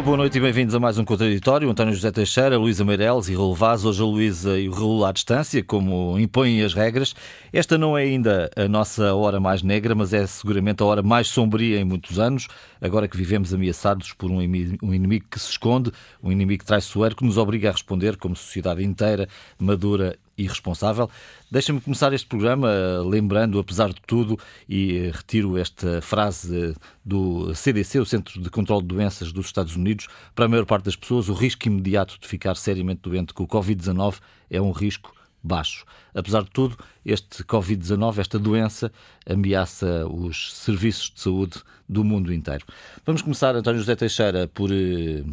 Viva, boa noite e bem-vindos a mais um Contraditório. António José Teixeira, Luísa Meireles e Raul Vaz. Hoje a Luísa e o Raul à distância, como impõem as regras. Esta não é ainda a nossa hora mais negra, mas é seguramente a hora mais sombria em muitos anos, agora que vivemos ameaçados por um inimigo que se esconde, um inimigo traiçoeiro que nos obriga a responder como sociedade inteira, madura e responsável. Deixa-me começar este programa lembrando, apesar de tudo, e eh, retiro esta frase do CDC, o Centro de Controlo de Doenças dos Estados Unidos, para a maior parte das pessoas, o risco imediato de ficar seriamente doente com o Covid-19 é um risco baixo. Apesar de tudo, este Covid-19, esta doença, ameaça os serviços de saúde do mundo inteiro. Vamos começar, António José Teixeira, por eh,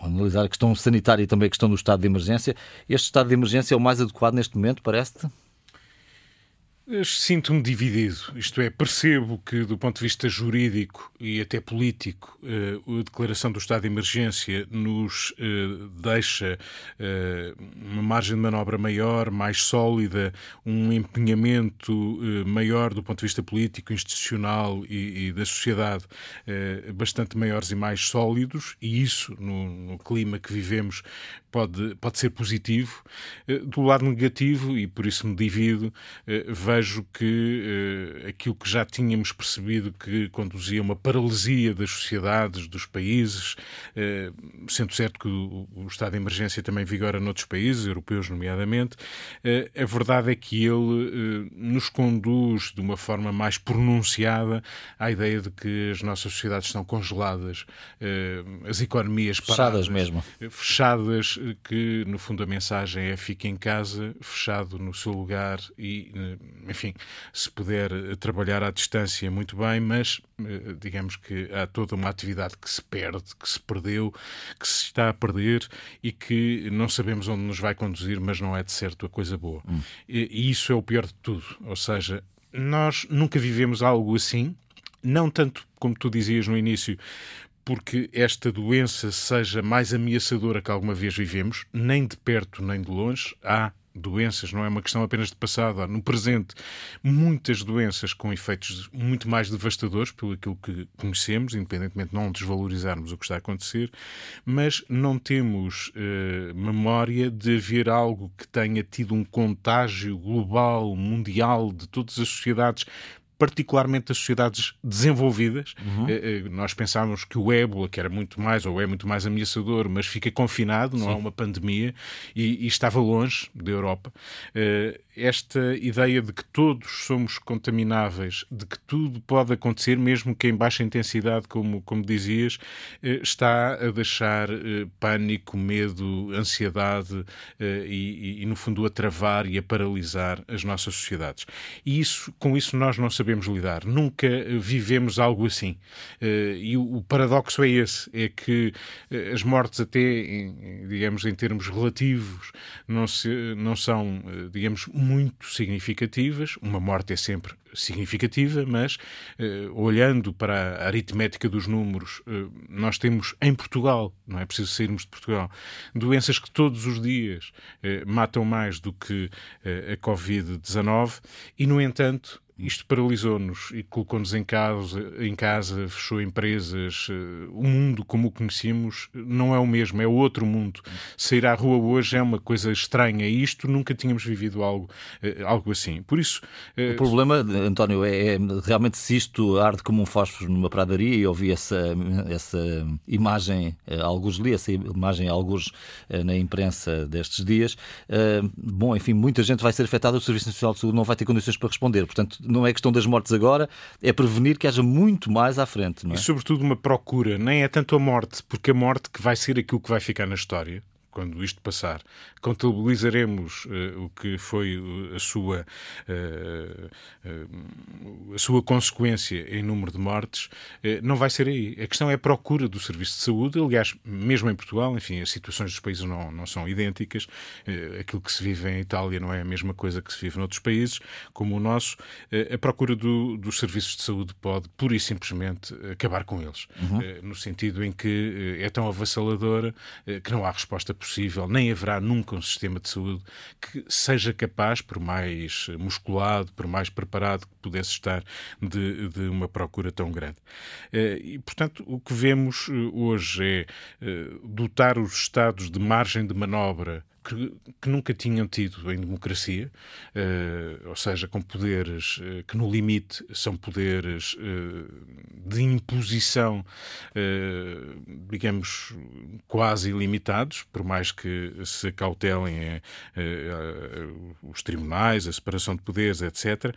analisar a questão sanitária e também a questão do estado de emergência. Este estado de emergência é o mais adequado neste momento, parece-te? Sinto-me dividido, isto é, percebo que, do ponto de vista jurídico e até político, eh, a declaração do estado de emergência nos eh, deixa eh, uma margem de manobra maior, mais sólida, um empenhamento maior do ponto de vista político, institucional e, da sociedade, bastante maiores e mais sólidos, e isso, no clima que vivemos, pode, pode ser positivo. Do lado negativo, e por isso me divido, vejo vejo que uh, aquilo que já tínhamos percebido que conduzia a uma paralisia das sociedades, dos países, uh, sendo certo que o, o, estado de emergência também vigora noutros países, europeus nomeadamente, uh, a verdade é que ele nos conduz de uma forma mais pronunciada à ideia de que as nossas sociedades estão congeladas, as economias paradas, fechadas mesmo. Fechadas, que no fundo a mensagem é fique em casa, fechado no seu lugar e enfim, se puder eh, trabalhar à distância, muito bem, mas eh, digamos que há toda uma atividade que se perde, que se perdeu, que se está a perder e que não sabemos onde nos vai conduzir, mas não é de certo a coisa boa. Hum. E, e isso é o pior de tudo. Ou seja, nós nunca vivemos algo assim, não tanto como tu dizias no início, porque esta doença seja mais ameaçadora que alguma vez vivemos, nem de perto nem de longe. Há doenças, não é uma questão apenas de passado, há no presente muitas doenças com efeitos muito mais devastadores pelo aquilo que conhecemos, independentemente de não desvalorizarmos o que está a acontecer, mas não temos eh, memória de haver algo que tenha tido um contágio global, mundial, de todas as sociedades particularmente das sociedades desenvolvidas. Uhum. Eh, eh, nós pensávamos que o ébola, que era muito mais, ou é muito mais ameaçador, mas fica confinado, não Sim. há uma pandemia, e, e, estava longe da Europa. Eh, esta ideia de que todos somos contamináveis, de que tudo pode acontecer, mesmo que em baixa intensidade, como, como dizias, está a deixar pânico, medo, ansiedade e, e, no fundo, a travar e a paralisar as nossas sociedades. E isso, com isso nós não sabemos sabemos lidar. Nunca vivemos algo assim. Eh, e o paradoxo é esse: é que eh, as mortes, até, digamos, em termos relativos, não, se, não são, eh, digamos, muito significativas. Uma morte é sempre significativa, mas olhando para a aritmética dos números, nós temos em Portugal, não é preciso sairmos de Portugal, doenças que todos os dias matam mais do que a Covid-19 e, no entanto, isto paralisou-nos e colocou-nos em casa, em casa, fechou empresas. Eh, o mundo como o conhecemos não é o mesmo, é outro mundo. Sair à rua hoje é uma coisa estranha e isto nunca tínhamos vivido algo, eh, algo assim. Por isso. Eh, o problema, António, é, é realmente se isto arde como um fósforo numa pradaria e eu essa, essa imagem, alguns li essa imagem, alguns na imprensa destes dias. Bom, enfim, muita gente vai ser afetada, o Serviço Nacional de Saúde não vai ter condições para responder. Portanto, não é questão das mortes agora, é prevenir que haja muito mais à frente. É? E sobretudo uma procura, nem é tanto a morte, porque a morte que vai ser aquilo que vai ficar na história quando isto passar, contabilizaremos uh, o que foi a sua, uh, uh, a sua consequência em número de mortes, não vai ser aí. A questão é a procura do serviço de saúde. Aliás, mesmo em Portugal, enfim, as situações dos países não, não são idênticas. aquilo que se vive em Itália não é a mesma coisa que se vive noutros países, como o nosso. a procura do, dos serviços de saúde pode, pura e simplesmente, acabar com eles. Uhum. no sentido em que é tão avassaladora que não há resposta possível, nem haverá nunca um sistema de saúde que seja capaz, por mais musculado, por mais preparado que pudesse estar, de, de uma procura tão grande. Eh, e, portanto, o que vemos eh, hoje é eh, dotar os Estados de margem de manobra que, que, nunca tinham tido em democracia, uh, ou seja, com poderes uh, que no limite são poderes uh, de imposição, digamos, quase ilimitados, por mais que se cautelem os tribunais, a separação de poderes, etc.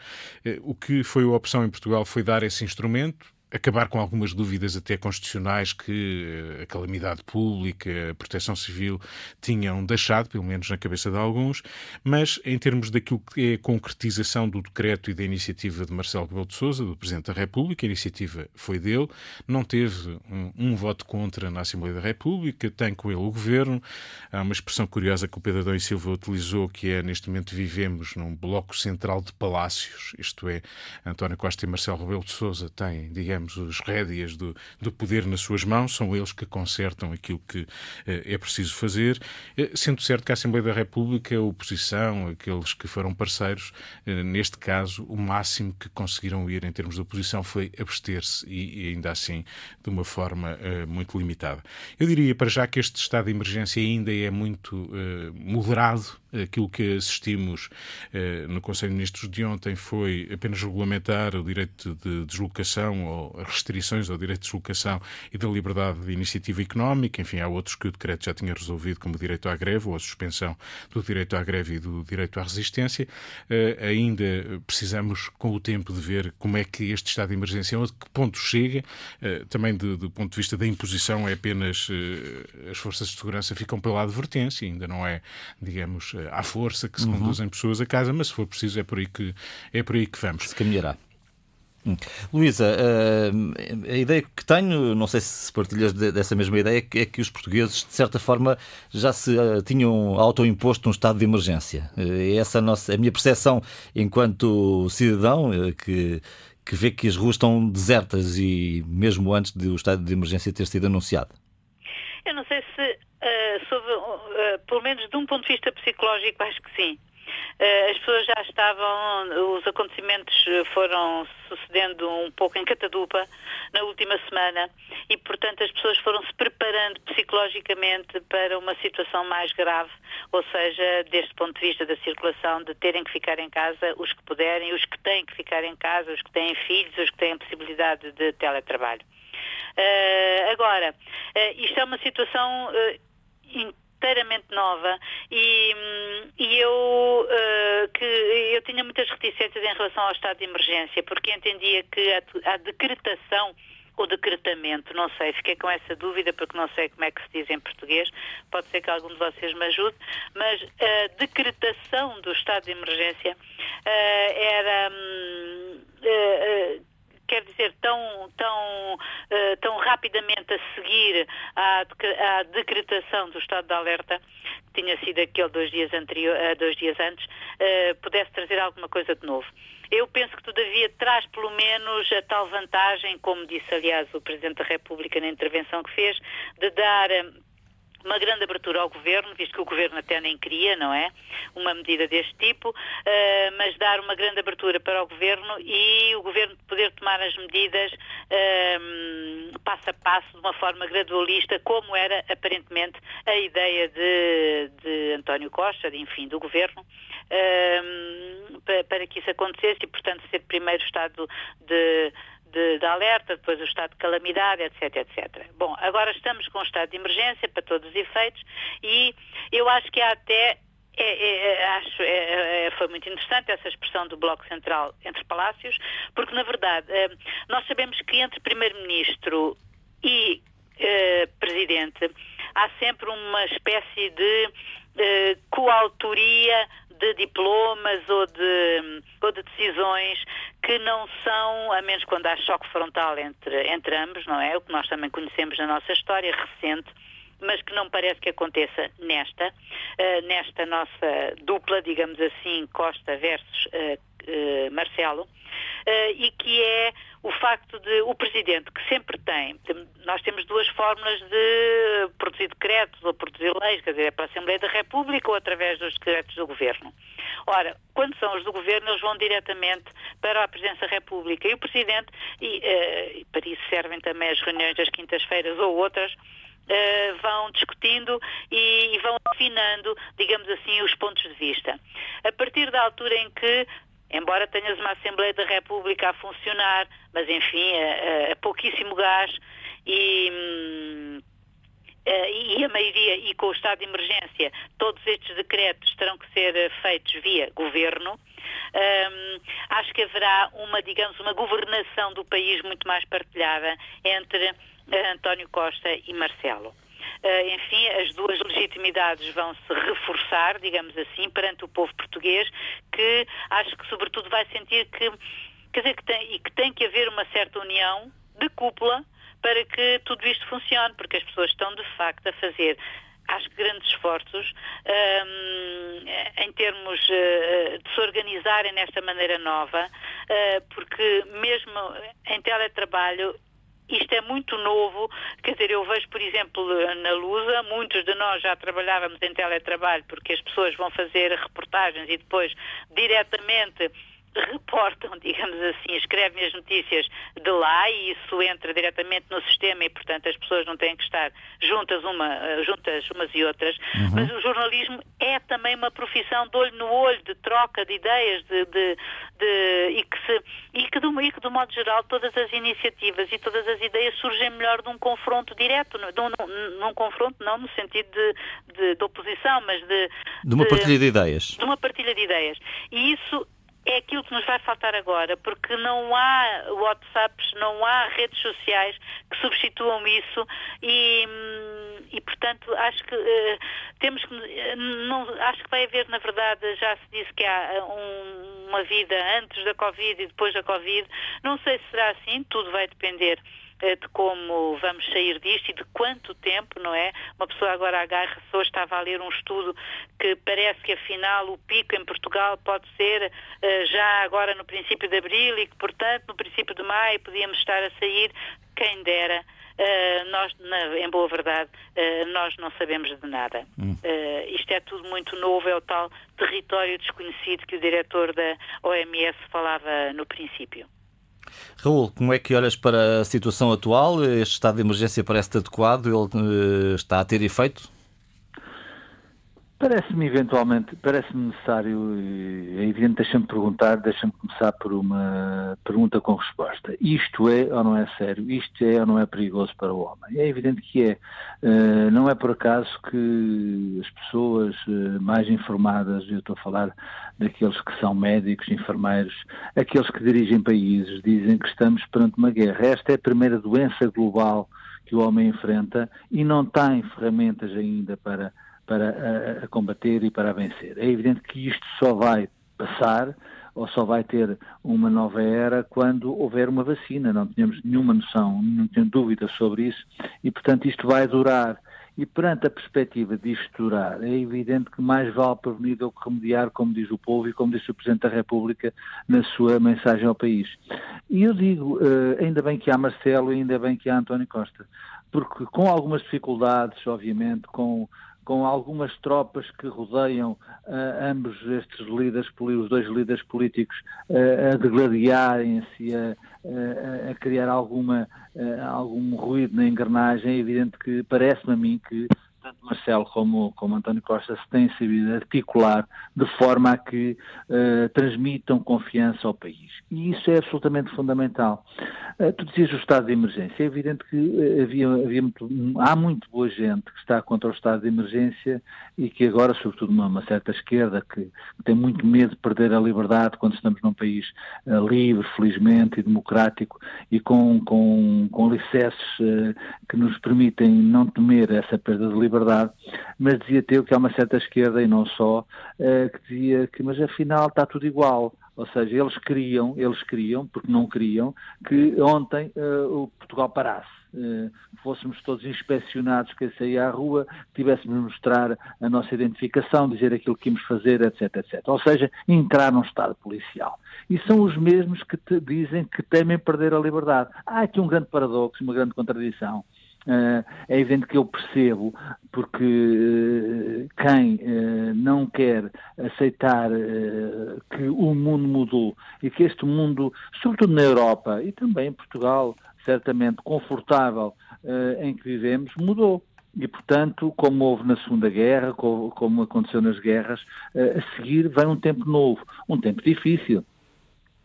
o que foi a opção em Portugal foi dar esse instrumento acabar com algumas dúvidas até constitucionais que eh, a calamidade pública, a proteção civil tinham deixado, pelo menos na cabeça de alguns, mas em termos daquilo que é a concretização do decreto e da iniciativa de Marcelo Rebelo de Sousa, do Presidente da República, a iniciativa foi dele, não teve um, um voto contra na Assembleia da República, tem com ele o Governo. Há uma expressão curiosa que o Pedro Adão e Silva utilizou, que é, neste momento vivemos num bloco central de palácios, isto é, António Costa e Marcelo Rebelo de Sousa têm, digamos, digamos, os rédeas do, do poder nas suas mãos, são eles que consertam aquilo que eh, é preciso fazer, eh, sendo certo que a Assembleia da República, a oposição, aqueles que foram parceiros, eh, neste caso, o máximo que conseguiram ir em termos de oposição foi abster-se e, ainda assim de uma forma muito limitada. Eu diria para já que este estado de emergência ainda é muito moderado Aquilo que assistimos eh, no Conselho de Ministros de ontem foi apenas regulamentar o direito de deslocação ou restrições ao direito de deslocação e da liberdade de iniciativa económica. Enfim, há outros que o decreto já tinha resolvido, como o direito à greve ou a suspensão do direito à greve e do direito à resistência. Eh, ainda precisamos, com o tempo, de ver como é que este estado de emergência, a que ponto chega. Eh, também do, do ponto de vista da imposição, é apenas eh, as forças de segurança ficam pela advertência, ainda não é, digamos, à força que se uhum. conduzem pessoas a casa, mas se for preciso é por aí que, é por aí que vamos. Se caminhará. Hum. Luísa, a ideia que tenho, não sei se partilhas dessa mesma ideia, é que os portugueses, de certa forma, já se ah, tinham autoimposto um estado de emergência. É essa a, nossa, a minha percepção enquanto cidadão, eh, que, que vê que as ruas estão desertas e mesmo antes do estado de emergência ter sido anunciado. Eu não sei se uh, sobre, uh, pelo menos de um ponto de vista psicológico, acho que sim. Uh, as pessoas já estavam, os acontecimentos foram sucedendo um pouco em catadupa na última semana e, portanto, as pessoas foram se preparando psicologicamente para uma situação mais grave, ou seja, deste ponto de vista da circulação, de terem que ficar em casa os que puderem, os que têm que ficar em casa, os que têm filhos, os que têm possibilidade de teletrabalho. Uh, agora, isto é uma situação inteiramente nova e, e eu que eu tinha muitas reticências em relação ao estado de emergência porque entendia que a, a decretação ou decretamento, não sei, fiquei com essa dúvida porque não sei como é que se diz em português, pode ser que algum de vocês me ajude, mas a decretação do estado de emergência uh, era um, uh, quer dizer, tão, tão, uh, tão rapidamente a seguir à, à, decretação do estado de alerta, que tinha sido aquele dois dias, anterior, uh, dois dias antes, uh, pudesse trazer alguma coisa de novo. Eu penso que, todavia, traz pelo menos a tal vantagem, como disse, aliás, o Presidente da República na intervenção que fez, de dar uma grande abertura ao governo, visto que o governo até nem queria, não é? Uma medida deste tipo, uh, mas dar uma grande abertura para o governo e o governo poder tomar as medidas uh, passo a passo, de uma forma gradualista, como era aparentemente a ideia de, de António Costa, de, enfim, do governo, uh, para, para que isso acontecesse e, portanto, ser primeiro Estado de de, de, alerta, depois o estado de calamidade, etc, etc. Bom, agora estamos com o estado de emergência para todos os efeitos e eu acho que há até é, é, é acho é, é, foi muito interessante essa expressão do Bloco Central entre Palácios, porque na verdade eh, nós sabemos que entre Primeiro-Ministro e eh, Presidente há sempre uma espécie de eh, coautoria de diplomas ou de, ou de decisões que não são, a menos quando há choque frontal entre, entre ambos, não é? O que nós também conhecemos na nossa história recente, mas que não parece que aconteça nesta, uh, nesta nossa dupla, digamos assim, Costa versus uh, uh, Marcelo, e que é o facto de o Presidente, que sempre tem, nós temos duas fórmulas de produzir decretos ou produzir leis, quer dizer, é para a Assembleia da República ou através dos decretos do Governo. Ora, quando são os do Governo, eles vão diretamente para a Presidência da República. E o Presidente, e para isso servem também as reuniões das quintas-feiras ou outras, Uh, vão discutindo e, e, vão afinando, digamos assim, os pontos de vista. A partir da altura em que, embora tenhas uma Assembleia da República a funcionar, mas enfim, a, a pouquíssimo gás e. Hum, e a maioria, e com o estado de emergência, todos estes decretos terão que ser eh, feitos via governo. Um, acho que haverá uma, digamos, uma governação do país muito mais partilhada entre uh, António Costa e Marcelo. Uh, enfim, as duas legitimidades vão se reforçar, digamos assim, perante o povo português, que acho que sobretudo vai sentir que, quer dizer, que tem, e que tem que haver uma certa união de cúpula para que tudo isto funcione, porque as pessoas estão de facto a fazer acho que grandes esforços um, em termos uh, de se organizarem nesta maneira nova, uh, porque mesmo em teletrabalho isto é muito novo, quer dizer, eu vejo, por exemplo, na Lusa, muitos de nós já trabalhávamos em teletrabalho porque as pessoas vão fazer reportagens e depois diretamente reportam, digamos assim, escrevem as notícias de lá e isso entra diretamente no sistema e, portanto, as pessoas não têm que estar juntas, uma, eh, juntas umas e outras. Uhum. Mas o jornalismo é também uma profissão de olho no olho, de troca de ideias, de, de, de e, que se, e, que do, e que, do modo geral, todas as iniciativas e todas as ideias surgem melhor de um confronto direto, de um, num confronto não no sentido de, de, de oposição, mas de... De uma partilha de ideias. De uma partilha de ideias. E isso é aquilo que nos vai faltar agora, porque não há WhatsApps, não há redes sociais que substituam isso e, e portanto, acho que uh, temos que, eh, não, acho que vai haver, na verdade, já se disse que há eh, um, uma vida antes da Covid e depois da Covid. Não sei se será assim, tudo vai depender de como vamos sair disto e de quanto tempo, não é? Uma pessoa agora agarra hoje estava a ler um estudo que parece que afinal o pico em Portugal pode ser uh, já agora no princípio de abril e que, portanto, no princípio de maio podíamos estar a sair, quem dera. Uh, nós, na, em boa verdade, uh, nós não sabemos de nada. Hum. Uh, isto é tudo muito novo, é o tal território desconhecido que o diretor da OMS falava no princípio. Raul, como é que olhas para a situação atual? Este estado de emergência parece adequado? Ele está a ter efeito? Parece-me eventualmente, parece-me necessário, é evidente, deixa-me perguntar, deixa-me começar por uma pergunta com resposta. Isto é ou não é sério? Isto é ou não é perigoso para o homem? É evidente que é. Uh, não é por acaso que as pessoas uh, mais informadas, eu estou a falar daqueles que são médicos, enfermeiros, aqueles que dirigem países, dizem que estamos perante uma guerra. Esta é a primeira doença global que o homem enfrenta e não tem ferramentas ainda para para a, a combater e para a vencer. É evidente que isto só vai passar ou só vai ter uma nova era quando houver uma vacina. Não tínhamos nenhuma noção, não tenho dúvida sobre isso e, portanto, isto vai durar. E perante a perspectiva de isto durar, é evidente que mais vale prevenir do que remediar, como diz o povo e como disse o Presidente da República na sua mensagem ao país. E eu digo, eh, ainda bem que há Marcelo ainda bem que há António Costa, porque com algumas dificuldades, obviamente, com com algumas tropas que rodeiam uh, ambos estes líderes, os dois líderes políticos, uh, a degladiarem-se, a, a, criar alguma, uh, algum ruído na engrenagem. É evidente que parece-me a mim que tanto Marcelo como, como António Costa se têm sabido articular de forma a que uh, transmitam confiança ao país. E isso é absolutamente fundamental. Uh, tu dizias o estado de emergência. É evidente que uh, havia, havia muito, há muito boa gente que está contra o estado de emergência e que agora, sobretudo uma, uma certa esquerda, que, que, tem muito medo de perder a liberdade quando estamos num país livre, felizmente, e democrático e com, com, com alicerces que nos permitem não temer essa perda de liberdade liberdade, mas dizia Teu que há uma certa esquerda, e não só, que dizia que, mas afinal está tudo igual. Ou seja, eles queriam, eles queriam, porque não queriam, que ontem uh, o Portugal parasse. Uh, fôssemos todos inspecionados, que saía à rua, tivéssemos de mostrar a nossa identificação, dizer aquilo que íamos fazer, etc, etc. Ou seja, entrar num Estado policial. E são os mesmos que dizem que temem perder a liberdade. Há aqui um grande paradoxo, uma grande contradição. Uh, é evidente que eu percebo, porque uh, quem uh, não quer aceitar que o mundo mudou e que este mundo, sobretudo na Europa e também em Portugal, certamente confortável em que vivemos, mudou. E, portanto, como houve na Segunda Guerra, como aconteceu nas guerras, a seguir vem um tempo novo, um tempo difícil,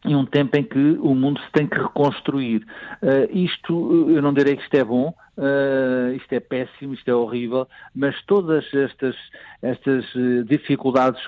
e um tempo em que o mundo se tem que reconstruir. Uh, isto, eu não direi que isto é bom, uh, isto é péssimo, isto é horrível, mas todas estas, estas eh, dificuldades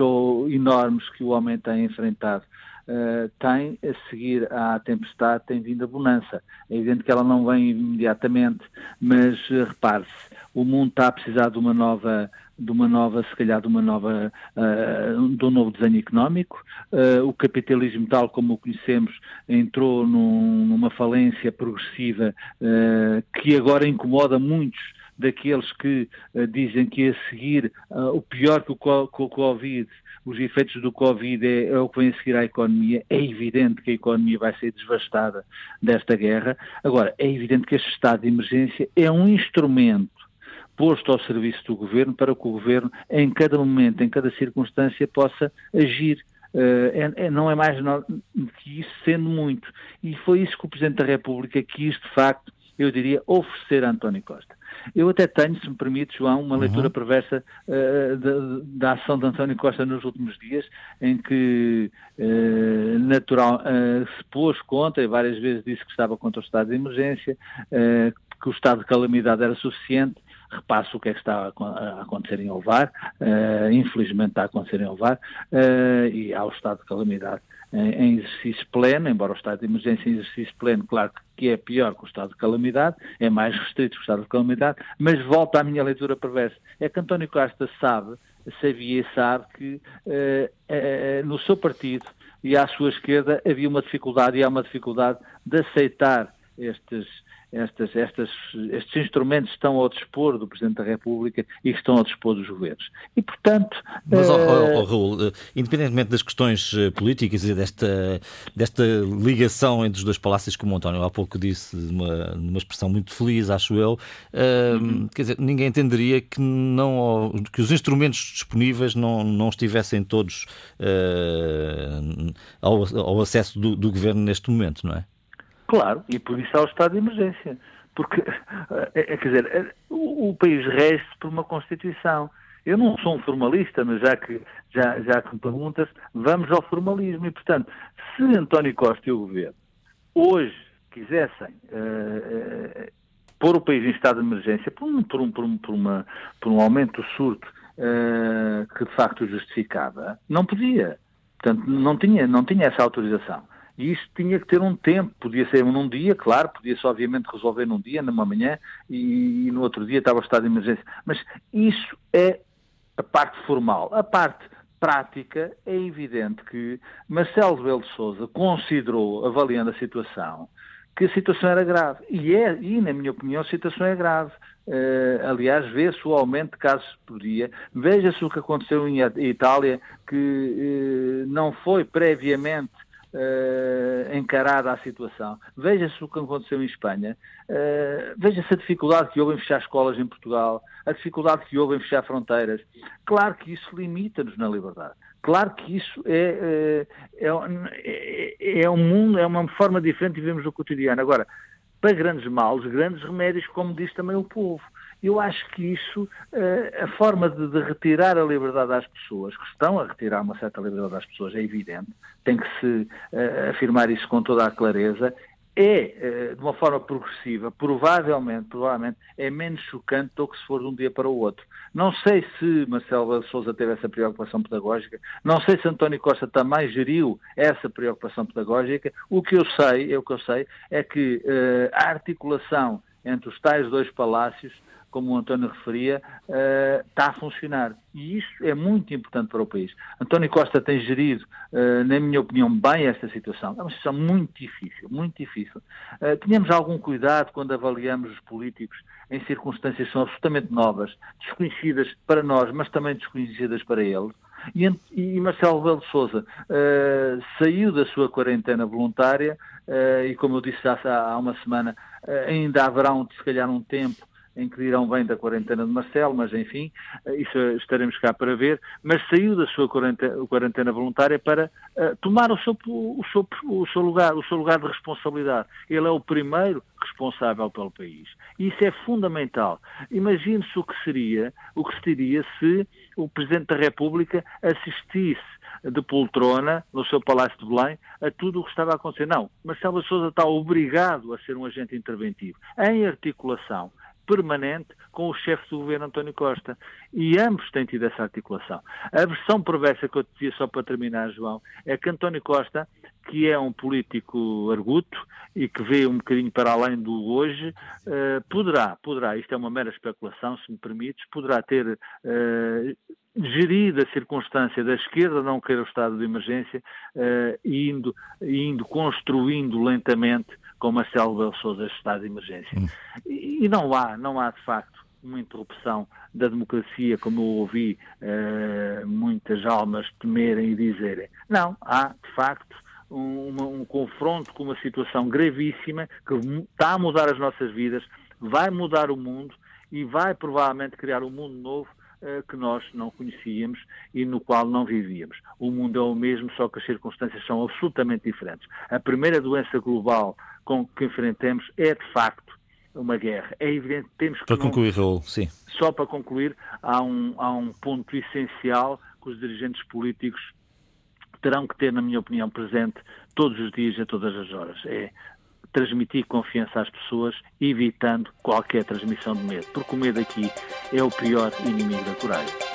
enormes que o homem tem enfrentado Uh, tem a seguir à tempestade, tem vindo a bonança. É evidente que ela não vem imediatamente, mas uh, repare-se, o mundo está a precisar de uma nova de uma nova, se calhar, de uma nova, uh, de um novo desenho económico. Uh, o capitalismo, tal como o conhecemos, entrou num, numa falência progressiva uh, que agora incomoda muitos daqueles que dizem que a seguir o pior que o, que o Covid os efeitos do Covid é, é, o que vem a seguir à economia. É evidente que a economia vai ser devastada desta guerra. Agora, é evidente que este estado de emergência é um instrumento posto ao serviço do governo para que o governo, em cada momento, em cada circunstância, possa agir. Uh, é, é, não é mais que isso, sendo muito. E foi isso que o Presidente da República quis, de facto, eu diria, oferecer a António Costa. Eu até tenho, se me permite, João, uma uhum. leitura perversa uh, da, da, ação de António Costa nos últimos dias, em que uh, natural, uh, se pôs contra, e várias vezes disse que estava contra o estado de emergência, que o estado de calamidade era suficiente, repasso o que é que está a acontecer em Ovar, uh, infelizmente está a acontecer em Ovar, uh, e há o estado de calamidade em, exercício pleno, embora o estado de emergência em exercício pleno, claro que é pior que o estado de calamidade, é mais restrito que o estado de calamidade, mas volta à minha leitura perversa. É que António Costa sabe, sabia e sabe que uh, no seu partido e à sua esquerda havia uma dificuldade e há uma dificuldade de aceitar estes estas, estas, estes instrumentos estão ao dispor do Presidente da República e estão ao dispor dos governos. E, portanto... Mas, oh, oh, Raul, independentemente das questões eh, políticas e desta, desta ligação entre os dois palácios, como o António há pouco disse, numa, numa expressão muito feliz, acho eu, uhum. quer dizer, ninguém entenderia que, não, que os instrumentos disponíveis não, não estivessem todos uh, ao, ao acesso do, do Governo neste momento, não é? Claro, e por isso há o estado de emergência. Porque, é, é, quer dizer, é, o, o país rege por uma Constituição. Eu não sou um formalista, mas já que, já, já que me perguntas, vamos ao formalismo. E, portanto, se António Costa e o Governo hoje quisessem uh, uh, pôr o país em estado de emergência por um, por um, por um, por uma, por um aumento do surto uh, que de facto justificava, não podia. Portanto, não tinha, não tinha essa autorização. E isso tinha que ter um tempo, podia ser num dia, claro, podia-se obviamente resolver num dia, numa manhã, e, e no outro dia estava o estado de emergência. Mas isso é a parte formal. A parte prática é evidente que Marcelo Rebelo de Sousa considerou, avaliando a situação, que a situação era grave. E, é, e na minha opinião, a situação é grave. Uh, aliás, vê-se o aumento de casos por dia. Veja-se o que aconteceu em Itália, que uh, não foi previamente uh, encarada a situação. Veja-se o que aconteceu em Espanha, uh, veja-se a dificuldade que houve em fechar escolas em Portugal, a dificuldade que houve em fechar fronteiras. Claro que isso limita-nos na liberdade. Claro que isso é, eh, é, é, é um mundo, é uma forma diferente de vivemos o cotidiano. Agora, para grandes males, grandes remédios, como diz também o povo. Eu acho que isso, eh, a forma de, de, retirar a liberdade às pessoas, que estão a retirar uma certa liberdade às pessoas, é evidente, tem que se uh, afirmar isso com toda a clareza, é, uh, de uma forma progressiva, provavelmente, provavelmente, é menos chocante do que se for de um dia para o outro. Não sei se Marcelo Souza teve essa preocupação pedagógica, não sei se António Costa também geriu essa preocupação pedagógica. O que eu sei, é o que eu sei, é que uh, a articulação entre os tais dois palácios como o António referia, está a funcionar. E isso é muito importante para o país. António Costa tem gerido, uh, na minha opinião, bem esta situação. É uma situação muito difícil, muito difícil. Uh, tínhamos algum cuidado quando avaliamos os políticos em circunstâncias que são absolutamente novas, desconhecidas para nós, mas também desconhecidas para eles. E, Marcelo Rebelo uh, saiu da sua quarentena voluntária e, como eu disse há, uma semana, ainda haverá, um, se calhar, um tempo em que dirão bem da quarentena de Marcelo, mas enfim, isso estaremos cá para ver, mas saiu da sua quarentena, quarentena voluntária para uh, tomar o seu, o, seu, o seu lugar, o seu lugar de responsabilidade. Ele é o primeiro responsável pelo país. E isso é fundamental. Imagine-se o que seria, o que se diria se o Presidente da República assistisse de poltrona no seu Palácio de Belém a tudo o que estava a acontecer. Não, Marcelo Souza está obrigado a ser um agente interventivo, em articulação permanente com o chefe do governo António Costa. E ambos têm tido essa articulação. A versão perversa que eu te dizia só para terminar, João, é que António Costa, que é um político arguto e que vê um bocadinho para além do hoje, uh, poderá, poderá, isto é uma mera especulação, se me permites, poderá ter uh, gerido a circunstância da esquerda não querer o estado de emergência, uh, indo, indo construindo lentamente com Marcelo Belo Souza estado de emergência. Hum. E, e, não há, não há de facto uma interrupção da democracia, como eu ouvi uh, muitas almas temerem e dizerem. Não, há de facto um, um, confronto com uma situação gravíssima que está a mudar as nossas vidas, vai mudar o mundo e vai provavelmente criar um mundo novo uh, que nós não conhecíamos e no qual não vivíamos. O mundo é o mesmo, só que as circunstâncias são absolutamente diferentes. A primeira doença global com que enfrentamos é, de facto, uma guerra. É evidente temos que. Para concluir, Raul, sim. Só para concluir, há um, há um ponto essencial que os dirigentes políticos terão que ter, na minha opinião, presente todos os dias, a todas as horas. É transmitir confiança às pessoas, evitando qualquer transmissão de medo, porque o medo aqui é o pior inimigo da coragem.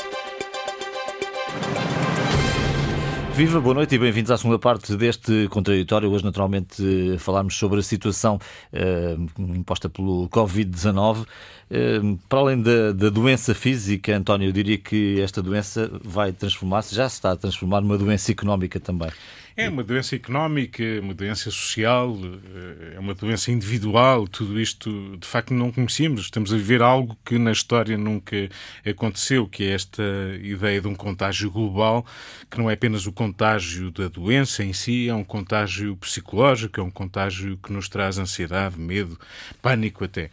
Viva, boa noite e bem-vindos à segunda parte deste contraditório. Hoje, naturalmente, falarmos sobre a situação uh, imposta pelo Covid-19. Uh, para além da, da, doença física, António, eu diria que esta doença vai transformar-se, já se está a transformar numa doença económica também. É uma doença económica, uma doença social, é uma doença individual, tudo isto de facto não conhecíamos. Estamos a viver algo que na história nunca aconteceu, que é esta ideia de um contágio global, que não é apenas o contágio da doença em si, é um contágio psicológico, é um contágio que nos traz ansiedade, medo, pânico até.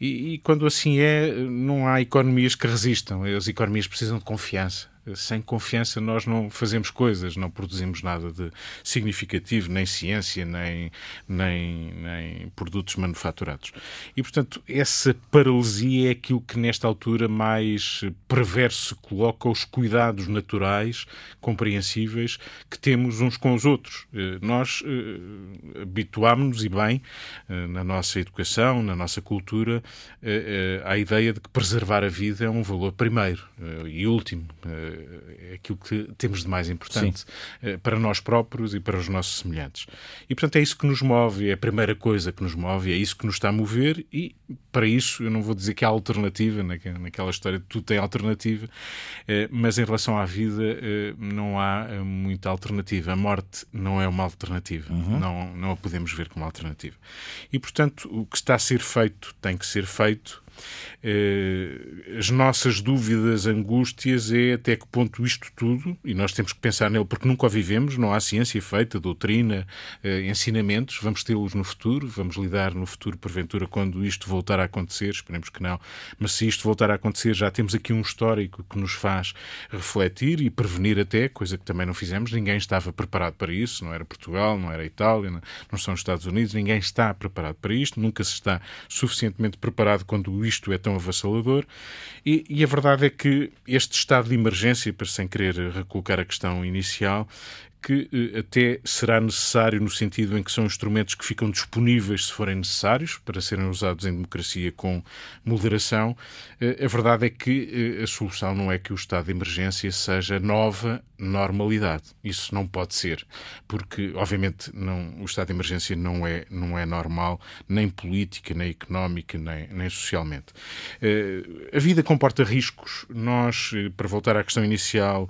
E, e quando assim é, não há economias que resistam. As economias precisam de confiança sem confiança nós não fazemos coisas, não produzimos nada de significativo, nem ciência, nem, nem, nem produtos manufaturados. E, portanto, essa paralisia é aquilo que nesta altura mais perverso coloca os cuidados naturais, compreensíveis, que temos uns com os outros. Eh, nós eh, habituámos-nos, e bem, eh, na nossa educação, na nossa cultura, à ideia de que preservar a vida é um valor primeiro e último é aquilo que temos de mais importante Sim. Eh, para nós próprios e para os nossos semelhantes. E, portanto, é isso que nos move, é a primeira coisa que nos move, é isso que nos está a mover e, para isso, eu não vou dizer que há alternativa, naquela história de tudo tem alternativa, eh, mas em relação à vida não há muita alternativa. A morte não é uma alternativa, uhum. não, não a podemos ver como alternativa. E, portanto, o que está a ser feito tem que ser feito as nossas dúvidas, angústias é até que ponto isto tudo, e nós temos que pensar nele porque nunca o vivemos, não há ciência feita, doutrina, eh, ensinamentos, vamos tê-los no futuro, vamos lidar no futuro, porventura, quando isto voltar a acontecer, esperemos que não, mas se isto voltar a acontecer, já temos aqui um histórico que nos faz refletir e prevenir até, coisa que também não fizemos, ninguém estava preparado para isso, não era Portugal, não era Itália, não são os Estados Unidos, ninguém está preparado para isto, nunca se está suficientemente preparado quando isto é tão avassalador. E, e, a verdade é que este estado de emergência, para sem querer recolocar a questão inicial, que eh, até será necessário no sentido em que são instrumentos que ficam disponíveis se forem necessários para serem usados em democracia com moderação. A verdade é que a solução não é que o estado de emergência seja nova normalidade. Isso não pode ser, porque obviamente não, o estado de emergência não é não é normal nem política, nem económica, nem, nem socialmente. A vida comporta riscos. Nós, para voltar à questão inicial,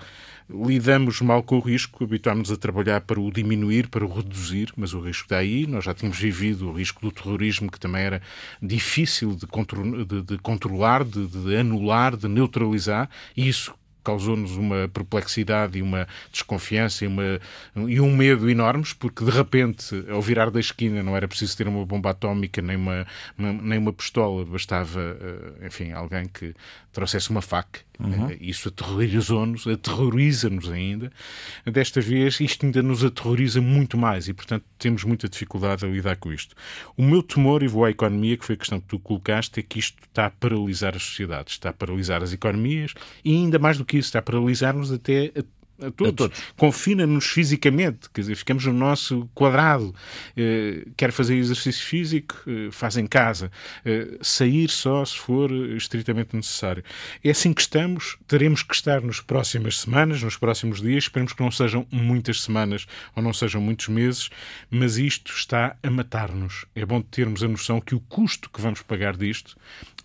lidamos mal com o risco, habituámos a trabalhar para o diminuir, para o reduzir, mas o risco está aí. Nós já tínhamos vivido o risco do terrorismo, que também era difícil de, contro de, de controlar, de, de anular, de neutralizar, e isso causou-nos uma perplexidade e uma desconfiança e, uma, e um medo enormes, porque de repente, ao virar da esquina, não era preciso ter uma bomba atómica nem uma, uma nem uma pistola, bastava, eh, enfim, alguém que trouxesse uma faca. Uhum. Eh, isso aterrorizou-nos, aterroriza-nos ainda. Desta vez, isto ainda nos aterroriza muito mais e, portanto, temos muita dificuldade a lidar com isto. O meu temor, e vou à economia, que foi a questão que tu colocaste, é que isto está a paralisar as sociedades, está a paralisar as economias e, ainda mais do que isso, está a paralisar-nos até a todos. Todos. Confina-nos fisicamente, quer dizer, ficamos no nosso quadrado. Eh, quer fazer exercício físico, eh, faz em casa. Eh, sair só se for estritamente necessário. É assim que estamos, teremos que estar nas próximas semanas, nos próximos dias. Esperemos que não sejam muitas semanas ou não sejam muitos meses, mas isto está a matar-nos. É bom termos a noção que o custo que vamos pagar disto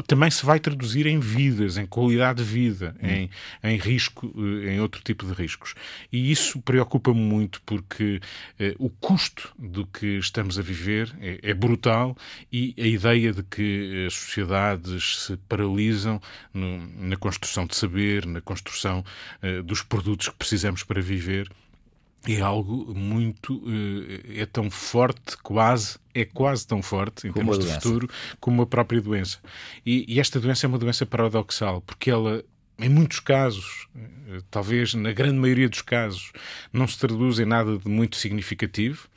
também se vai traduzir em vidas, em qualidade de vida, hum. em, em risco, em outro tipo de riscos. E isso preocupa-me muito porque eh, o custo do que estamos a viver é, é, brutal e a ideia de que as sociedades se paralisam no, na construção de saber, na construção eh, dos produtos que precisamos para viver é algo muito eh, é tão forte quase é quase tão forte em como termos de futuro como a própria doença. E, e, esta doença é uma doença paradoxal porque ela em muitos casos, eh, talvez na grande maioria dos casos, não se traduz em nada de muito significativo,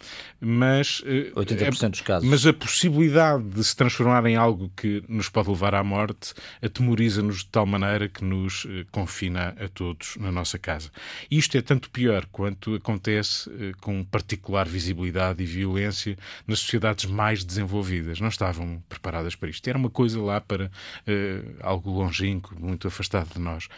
mas 80% eh, dos casos. Mas a possibilidade de se transformar em algo que nos pode levar à morte atemoriza-nos de tal maneira que nos eh, confina a todos na nossa casa. Isto é tanto pior quanto acontece com particular visibilidade e violência nas sociedades mais desenvolvidas. Não estavam preparadas para isto. Era uma coisa lá para uh, algo longínquo, muito afastado de nós nós.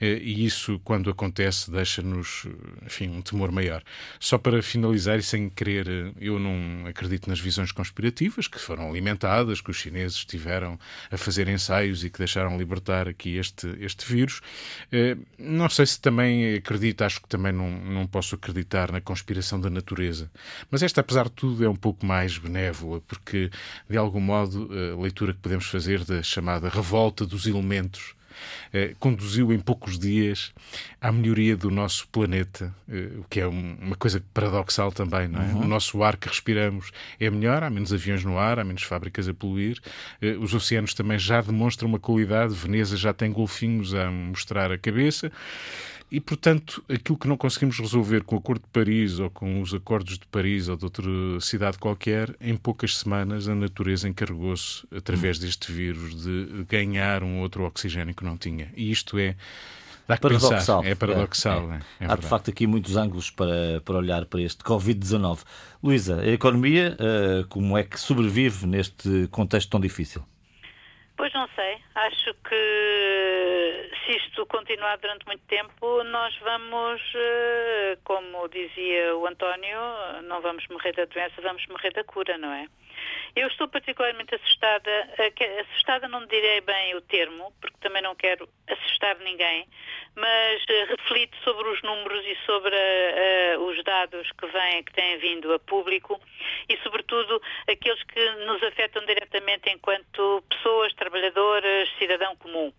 Eh, e isso, quando acontece, deixa-nos, enfim, um temor maior. Só para finalizar e sem querer, eh, eu não acredito nas visões conspirativas que foram alimentadas, que os chineses estiveram a fazer ensaios e que deixaram libertar aqui este, este vírus. Eh, não sei se também acredito, acho que também não, não posso acreditar na conspiração da natureza. Mas esta, apesar de tudo, é um pouco mais benévola, porque, de algum modo, a leitura que podemos fazer da chamada revolta dos elementos eh, conduziu em poucos dias à melhoria do nosso planeta, eh, o que é uma coisa paradoxal também, não é? Uhum. O nosso ar que respiramos é melhor, há menos aviões no ar, há menos fábricas a poluir, eh, os oceanos também já demonstram uma qualidade, Veneza já tem golfinhos a mostrar a cabeça. E, portanto, aquilo que não conseguimos resolver com o Acordo de Paris ou com os Acordos de Paris ou de outra cidade qualquer, em poucas semanas a natureza encarregou-se, através deste vírus, de ganhar um outro oxigênio que não tinha. E isto é. Dá que paradoxal. Pensar. É paradoxal. É, é. É Há de facto aqui muitos ângulos para, para olhar para este Covid-19. Luísa, a economia, uh, como é que sobrevive neste contexto tão difícil? Pois não sei. Acho que se isto continuar durante muito tempo, nós vamos, eh, como dizia o António, não vamos morrer da doença, vamos morrer da cura, não é? Eu estou particularmente assustada, eh, assustada não direi bem o termo, porque também não quero assustar ninguém, mas uh, reflito sobre os números e sobre uh, os dados que vêm, que têm vindo a público e, sobretudo, aqueles que nos afetam diretamente enquanto pessoas, trabalhadoras, cidadão comum.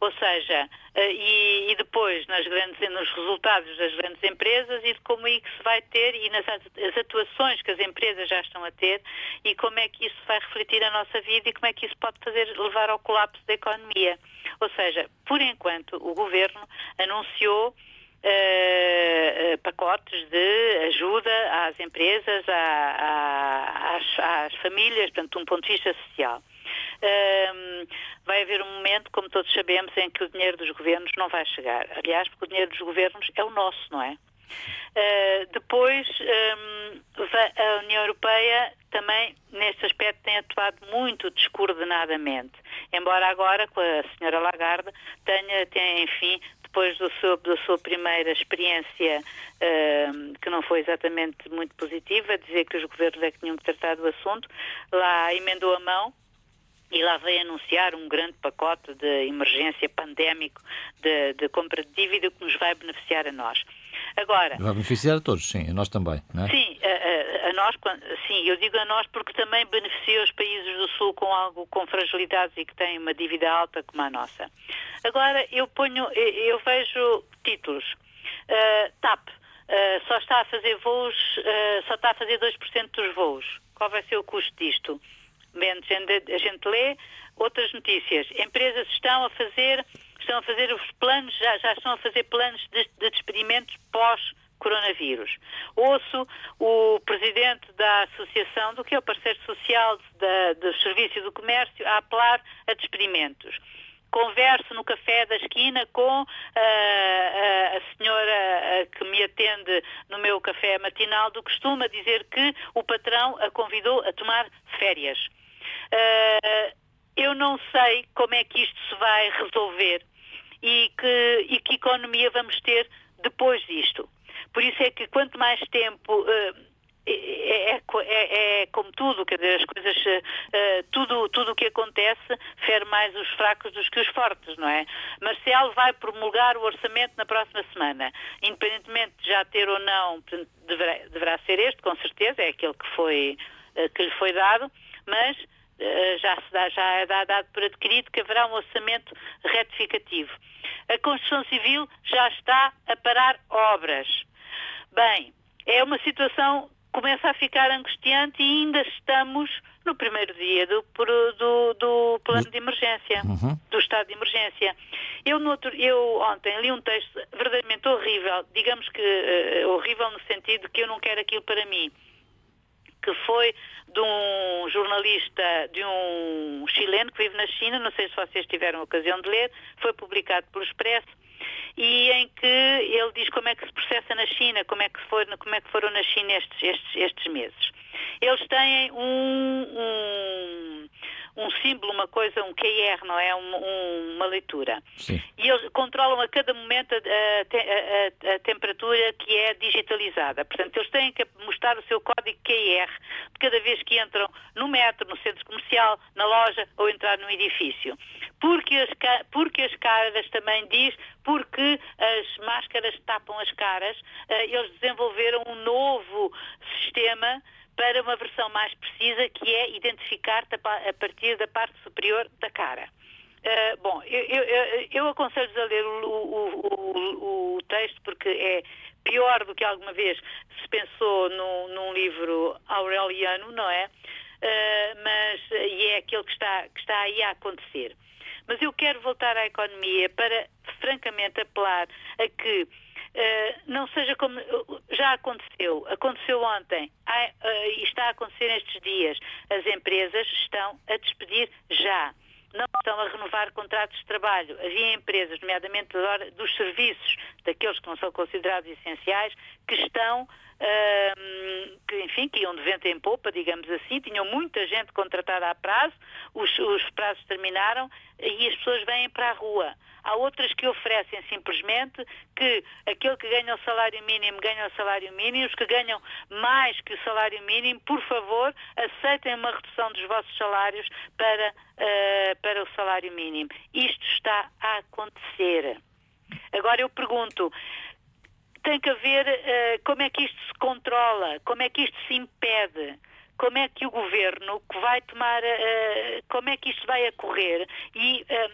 Ou seja, eh, e, e, depois nas grandes, nos resultados das grandes empresas e de como é que se vai ter e nas as atuações que as empresas já estão a ter e como é que isso vai refletir a nossa vida e como é que isso pode fazer levar ao colapso da economia. Ou seja, por enquanto o governo anunciou Uh, pacotes de ajuda às empresas, à, à, às, às, famílias, portanto, de um ponto de vista social vai haver um momento, como todos sabemos, em que o dinheiro dos governos não vai chegar. Aliás, porque o dinheiro dos governos é o nosso, não é? Uh, depois, um, a União Europeia também, neste aspecto, tem atuado muito descoordenadamente. Embora agora, com a senhora Lagarde, tenha, tenha enfim, depois do seu, da sua primeira experiência, uh, que não foi exatamente muito positiva, dizer que os governos é que tinham que tratar do assunto, lá emendou a mão e lá veio anunciar um grande pacote de emergência pandémico de, de compra de dívida que nos vai beneficiar a nós. Agora, vai beneficiar a todos, sim, a nós também, não é? Sim, a, a, a, nós, sim, eu digo a nós porque também beneficia os países do Sul com algo com fragilidades e que têm uma dívida alta como a nossa. Agora eu ponho, eu, vejo títulos. Uh, TAP uh, só está a fazer voos, uh, só está a fazer 2% dos voos. Qual vai ser o custo disto? A gente lê outras notícias. Empresas estão a fazer, estão a fazer os planos, já, já estão a fazer planos de, de despedimentos pós coronavírus. Ouço o presidente da associação, do que é o parceiro social da, do Serviço do Comércio, a apelar a despedimentos. Converso no café da esquina com uh, a senhora uh, que me atende no meu café matinal do costume a dizer que o patrão a convidou a tomar férias. Uh, eu não sei como é que isto se vai resolver e que, e que economia vamos ter depois disto. Por isso é que quanto mais tempo. Uh, é, é, é, é, como tudo, quer dizer, as coisas, uh, tudo, tudo o que acontece fere mais os fracos dos que os fortes, não é? Marcelo vai promulgar o orçamento na próxima semana, independentemente de já ter ou não, deverá, deverá ser este, com certeza, é aquele que, foi, uh, que lhe foi dado, mas já se dá, já é dado por adquirido que haverá um orçamento retificativo. A construção civil já está a parar obras. Bem, é uma situação que começa a ficar angustiante e ainda estamos no primeiro dia do, do, do plano de emergência, uhum. do estado de emergência. Eu, outro, eu, ontem li um texto verdadeiramente horrível, digamos que uh, horrível no sentido que eu não quero aquilo para mim que foi de um jornalista, de um chileno que vive na China, não sei se vocês tiveram ocasião de ler, foi publicado pelo Expresso, e em que ele diz como é que se processa na China, como é que, foi, como é que foram na China estes, estes, estes meses. Eles têm um, um um símbolo, uma coisa, um QR, não é? Um, um, uma leitura. Sim. E eles controlam a cada momento a, a, a, a, temperatura que é digitalizada. Portanto, eles têm que mostrar o seu código QR de cada vez que entram no metro, no centro comercial, na loja ou entrar no edifício. Porque as, porque as caras também diz, porque as máscaras tapam as caras, eh, eles desenvolveram um novo sistema para uma versão mais precisa, que é identificar-te a partir da parte superior da cara. Uh, bom, eu, eu, eu aconselho-vos a ler o, o, o, o, texto porque é pior do que alguma vez se pensou no, num livro aureliano, não é? Uh, mas, e é aquele que está, que está aí a acontecer. Mas eu quero voltar à economia para, francamente, apelar a que Uh, não seja como já aconteceu, aconteceu ontem uh, e está a acontecer nestes dias. As empresas estão a despedir já. Não estão a renovar contratos de trabalho. Havia empresas, nomeadamente dos serviços, daqueles que não são considerados essenciais, que estão Que, enfim, que iam de vento em popa, digamos assim, tinham muita gente contratada a prazo, os, os prazos terminaram e as pessoas vêm para a rua. Há outras que oferecem simplesmente que aquele que ganha o salário mínimo ganha o salário mínimo, os que ganham mais que o salário mínimo, por favor, aceitem uma redução dos vossos salários para, uh, para o salário mínimo. Isto está a acontecer. Agora eu pergunto, tem que haver uh, como é que isto se controla, como é que isto se impede como é que o governo que vai tomar, uh, como é que isto vai ocorrer e uh,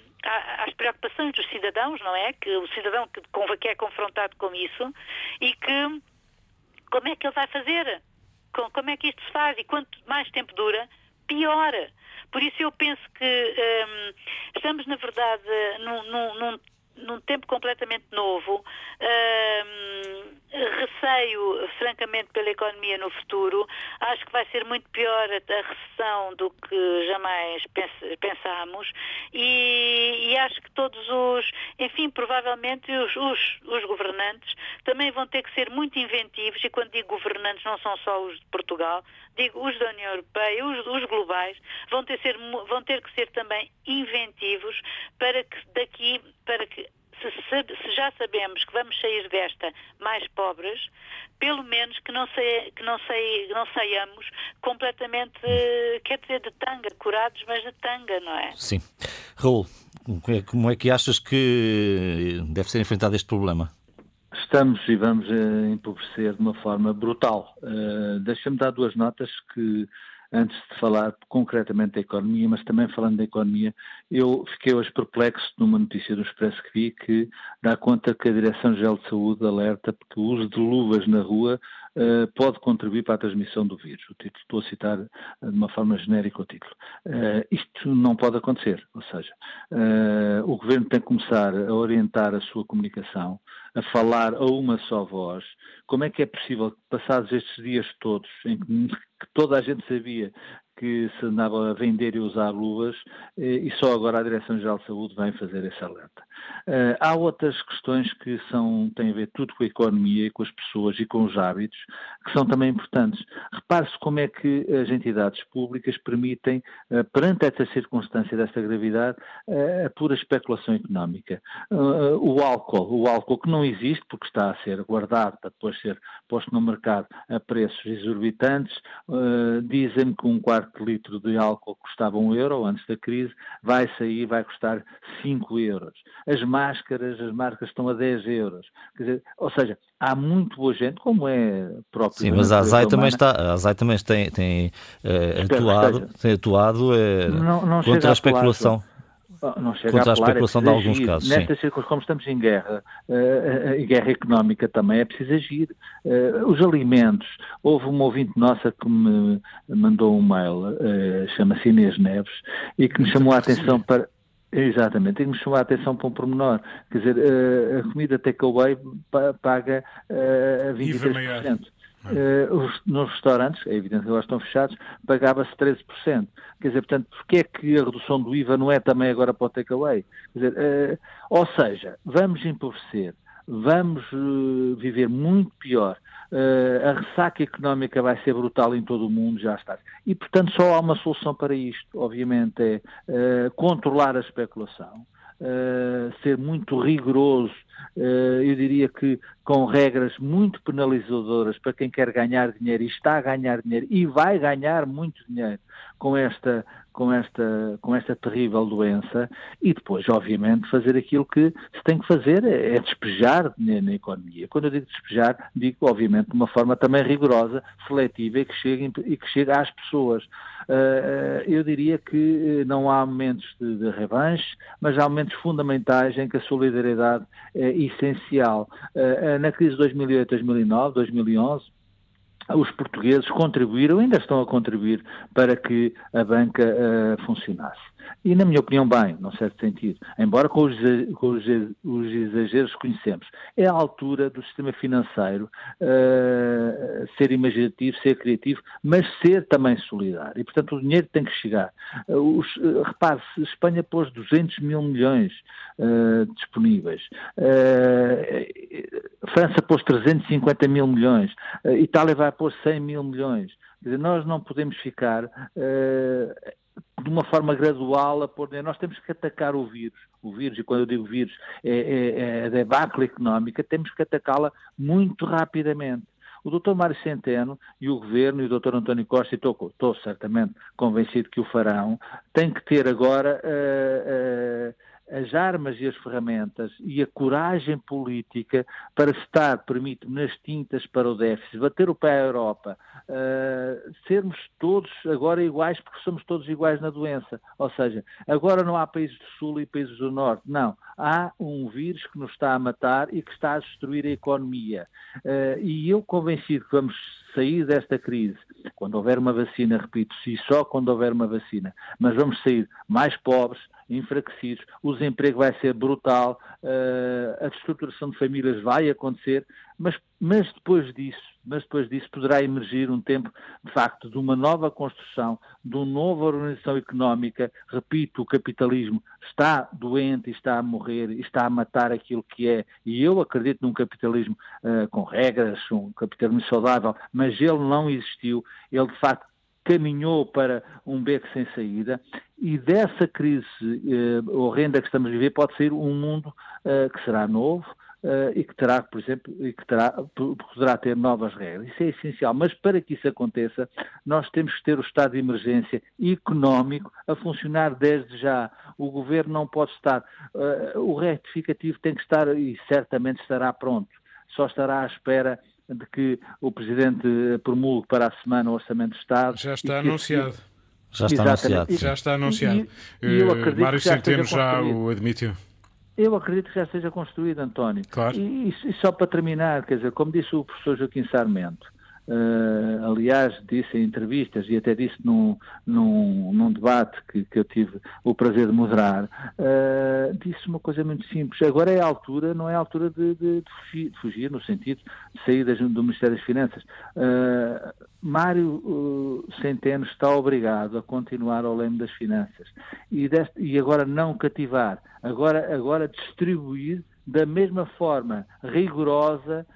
às preocupações dos cidadãos, não é? Que o cidadão que, que é confrontado com isso e que como é que ele vai fazer? Como é que isto se faz? E quanto mais tempo dura, pior. Por isso eu penso que um, estamos, na verdade, num, num, num, num tempo completamente novo. Um, receio, francamente, pela economia no futuro. Acho que vai ser muito pior a recessão do que jamais pensámos. E, e acho que todos os, enfim, provavelmente os, os, os, governantes também vão ter que ser muito inventivos. E quando digo governantes não são só os de Portugal, digo os da União Europeia, os, os globais, vão ter, ser, vão ter que ser também inventivos para que daqui, para que se, se, já sabemos que vamos sair desta mais pobres, pelo menos que não, sei, que não, sei, não saiamos completamente, quer dizer, de tanga, curados, mas de tanga, não é? Sim. Raul, é, como é que achas que deve ser enfrentado este problema? Estamos e vamos a empobrecer de uma forma brutal. Uh, Deixa-me dar duas notas que antes de falar concretamente da economia, mas também falando da economia, eu fiquei hoje perplexo numa notícia do Expresso que vi que dá conta que a Direção-Geral de Saúde alerta porque o uso de luvas na rua uh, pode contribuir para a transmissão do vírus. O título, estou a citar de uma forma genérica o título. Uh, isto não pode acontecer, ou seja, uh, o Governo tem que começar a orientar a sua comunicação, a falar a uma só voz. Como é que é possível, passados estes dias todos, em que que toda a gente sabia que se andava a vender e usar luvas eh, e só agora a Direção-Geral de Saúde vem fazer esse alerta. Uh, há outras questões que são, têm a ver tudo com a economia, com as pessoas e com os hábitos, que são também importantes. Repare-se como é que as entidades públicas permitem, uh, perante esta circunstância desta gravidade, uh, a pura especulação económica. o álcool, o álcool que não existe porque está a ser guardado para depois ser posto no mercado a preços exorbitantes, dizem-me que um quarto de litro de álcool custava um euro antes da crise, vai sair, vai custar 5 euros as máscaras, as marcas estão a 10 euros. Dizer, ou seja, há muito boa gente, como é próprio. Sim, mas a ASAI também, está, a ASAI também tem, tem, uh, atuado, tem atuado uh, não, não contra a, a especulação. Oh, não chega contra a, a especulação é de alguns agir. casos. Nestas circunstâncias, como estamos em guerra, uh, em guerra económica também, é preciso agir. Uh, os alimentos, houve uma ouvinte nossa que me mandou um mail, uh, chama-se Inês Neves, e que me chamou a atenção para Exatamente, tem que chamar a atenção para um pormenor. Quer dizer, eh, a comida takeaway paga uh, 23%. Uh, os, nos restaurantes, é evidente que agora estão fechados, pagava-se 13%. Quer dizer, portanto, porquê é que a redução do IVA não é também agora para o takeaway? Quer dizer, uh, ou seja, vamos empobrecer, vamos uh, viver muito pior uh, a ressaca económica vai ser brutal em todo o mundo, já está. E, portanto, só há uma solução para isto, obviamente, é uh, controlar a especulação, ser muito rigoroso, eu diria que com regras muito penalizadoras para quem quer ganhar dinheiro e está a ganhar dinheiro e vai ganhar muito dinheiro com esta com esta, com esta terrível doença e depois, obviamente, fazer aquilo que se tem que fazer, é, é despejar na, na, economia. Quando eu digo despejar, digo, obviamente, de uma forma também rigorosa, seletiva e que chegue, e que chegue às pessoas. Uh, eu diria que eh, não há momentos de, de revanche, mas há momentos fundamentais em que a solidariedade é essencial. Uh, na crise de 2008, 2009, 2011, os portugueses contribuíram, ainda estão a contribuir para que a banca uh, funcionasse. E, na minha opinião, bem, num certo sentido, embora com os, com os, os exageros conhecemos. É a altura do sistema financeiro uh, ser imaginativo, ser criativo, mas ser também solidário. E, portanto, o dinheiro tem que chegar. Uh, os, uh, repare-se, Espanha pôs 200 mil milhões disponíveis. França pôs 350 mil milhões. Itália vai pôr 100 mil milhões. Quer dizer, nós não podemos ficar de uma forma gradual a pôr. Nós temos que atacar o vírus. O vírus, e quando eu digo vírus, é, é, é a debacle económica, temos que atacá-la muito rapidamente. O Dr. Mário Centeno e o Governo e o Dr. António Costa, e estou, estou certamente convencido que o farão, têm que ter agora. Uh, uh, as armas e as ferramentas e a coragem política para estar, permite-me, nas tintas para o déficit, bater o pé à Europa, uh, sermos todos agora iguais porque somos todos iguais na doença. Ou seja, agora não há países do Sul e países do Norte, não. Há um vírus que nos está a matar e que está a destruir a economia. Uh, e eu convencido que vamos sair desta crise, quando houver uma vacina, repito, se só quando houver uma vacina, mas vamos sair mais pobres, enfraquecidos, o desemprego vai ser brutal, uh, a destruturação de famílias vai acontecer, mas, mas depois disso, mas depois disso poderá emergir um tempo, de facto, de uma nova construção, de uma nova organização económica. Repito, o capitalismo está doente, está a morrer, está a matar aquilo que é, e eu acredito num capitalismo uh, com regras, um capitalismo saudável, mas ele não existiu, ele de facto caminhou para um beco sem saída e dessa crise eh, horrenda que estamos a viver pode sair um mundo eh, que será novo, Uh, e que terá, por exemplo, e que terá, poderá ter novas regras. Isso é essencial. Mas para que isso aconteça, nós temos que ter o estado de emergência económico a funcionar desde já. O governo não pode estar. Uh, o retificativo tem que estar e certamente estará pronto. Só estará à espera de que o Presidente promulgue para a semana o Orçamento de Estado. Já está anunciado. Já está anunciado. Já está anunciado. E, e, uh, Mário Centeno já o admitiu. Eu acredito que já esteja construído, António. Claro. E, e, só para terminar, quer dizer, como disse o professor Joaquim Sarmento, Uh, aliás, disse em entrevistas e até disse num, num, num debate que, que, eu tive o prazer de moderar, uh, disse uma coisa muito simples. Agora é a altura, não é a altura de, de, de fugir, no sentido de sair do Ministério das Finanças. Uh, Mário Centeno está obrigado a continuar ao leme das finanças e, deste, e agora não cativar, agora, agora distribuir da mesma forma rigorosa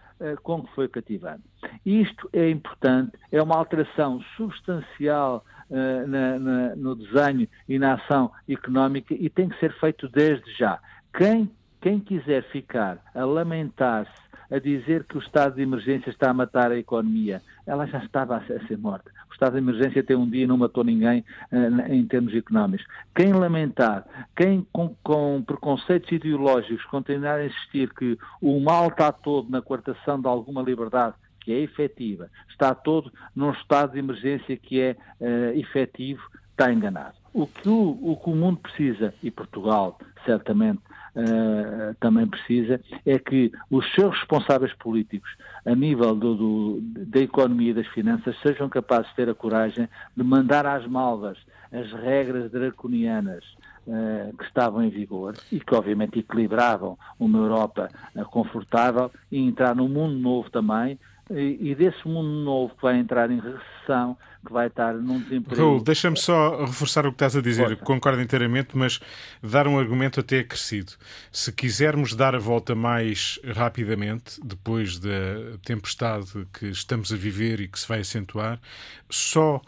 com que foi cativando. Isto é importante, é uma alteração substancial uh, na, na, no desenho e na ação económica e tem que ser feito desde já. Quem, quem quiser ficar a lamentar-se a dizer que o estado de emergência está a matar a economia. Ela já estava a ser morta. O estado de emergência tem um dia não matou ninguém uh, em termos económicos. Quem lamentar, quem com, com preconceitos ideológicos continuar a insistir que o mal está todo na coartação de alguma liberdade, que é efetiva, está todo num estado de emergência que é uh, efetivo, está enganado. O que o, o que o mundo precisa, e Portugal certamente uh, também precisa, é que os seus responsáveis políticos, a nível do, do, da economia e das finanças, sejam capazes de ter a coragem de mandar às malvas as regras draconianas uh, que estavam em vigor e que, obviamente, equilibravam uma Europa uh, confortável e entrar num mundo novo também, e, desse mundo novo que vai entrar em recessão, que vai estar num desemprego. Raul, deixa-me só reforçar o que estás a dizer, Força. concordo inteiramente, mas dar um argumento até acrescido. Se quisermos dar a volta mais rapidamente, depois da tempestade que estamos a viver e que se vai acentuar, só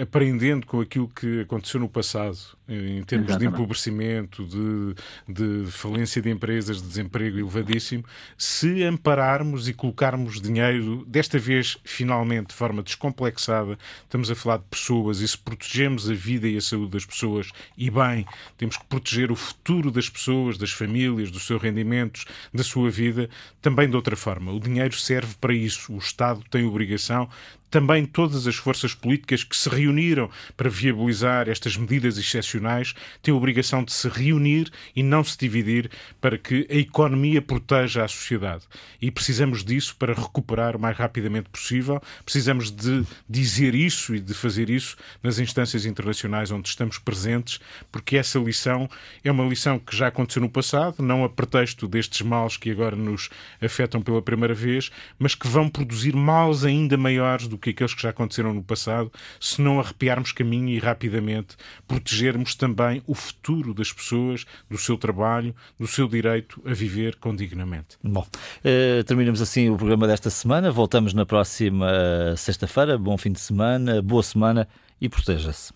aprendendo com aquilo que aconteceu no passado, em termos Exatamente. de empobrecimento, de, de falência de empresas, de desemprego elevadíssimo, se ampararmos e colocarmos dinheiro, desta vez, finalmente, de forma descomplexada, estamos a falar de pessoas, e se protegemos a vida e a saúde das pessoas, e bem, temos que proteger o futuro das pessoas, das famílias, dos seus rendimentos, da sua vida, também de outra forma. O dinheiro serve para isso. O Estado tem obrigação também todas as forças políticas que se reuniram para viabilizar estas medidas excepcionais têm a obrigação de se reunir e não se dividir para que a economia proteja a sociedade. E precisamos disso para recuperar o mais rapidamente possível. Precisamos de dizer isso e de fazer isso nas instâncias internacionais onde estamos presentes, porque essa lição é uma lição que já aconteceu no passado, não a pretexto destes males que agora nos afetam pela primeira vez, mas que vão produzir males ainda maiores do que aqueles que já aconteceram no passado, se não arrepiarmos caminho e rapidamente protegermos também o futuro das pessoas, do seu trabalho, do seu direito a viver com dignamente. Bom, uh, terminamos assim o programa desta semana. Voltamos na próxima sexta-feira. Bom fim de semana, boa semana e proteja-se.